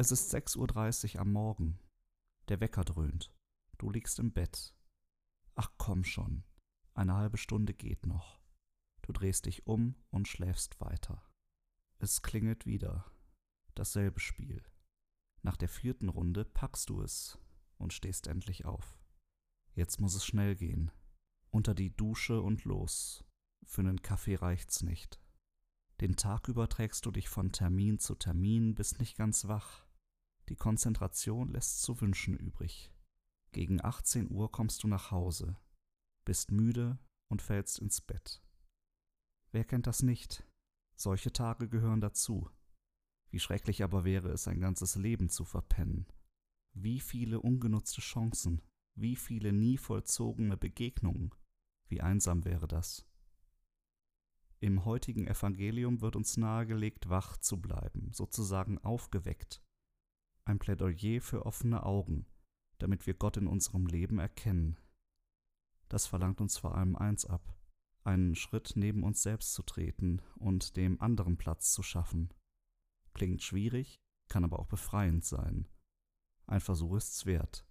Es ist 6.30 Uhr am Morgen. Der Wecker dröhnt. Du liegst im Bett. Ach komm schon. Eine halbe Stunde geht noch. Du drehst dich um und schläfst weiter. Es klingelt wieder. Dasselbe Spiel. Nach der vierten Runde packst du es und stehst endlich auf. Jetzt muss es schnell gehen. Unter die Dusche und los. Für nen Kaffee reicht's nicht. Den Tag über trägst du dich von Termin zu Termin, bist nicht ganz wach. Die Konzentration lässt zu wünschen übrig. Gegen 18 Uhr kommst du nach Hause, bist müde und fällst ins Bett. Wer kennt das nicht? Solche Tage gehören dazu. Wie schrecklich aber wäre es, ein ganzes Leben zu verpennen. Wie viele ungenutzte Chancen, wie viele nie vollzogene Begegnungen, wie einsam wäre das. Im heutigen Evangelium wird uns nahegelegt, wach zu bleiben, sozusagen aufgeweckt, ein Plädoyer für offene Augen, damit wir Gott in unserem Leben erkennen. Das verlangt uns vor allem eins ab, einen Schritt neben uns selbst zu treten und dem anderen Platz zu schaffen. Klingt schwierig, kann aber auch befreiend sein. Ein Versuch ist's wert.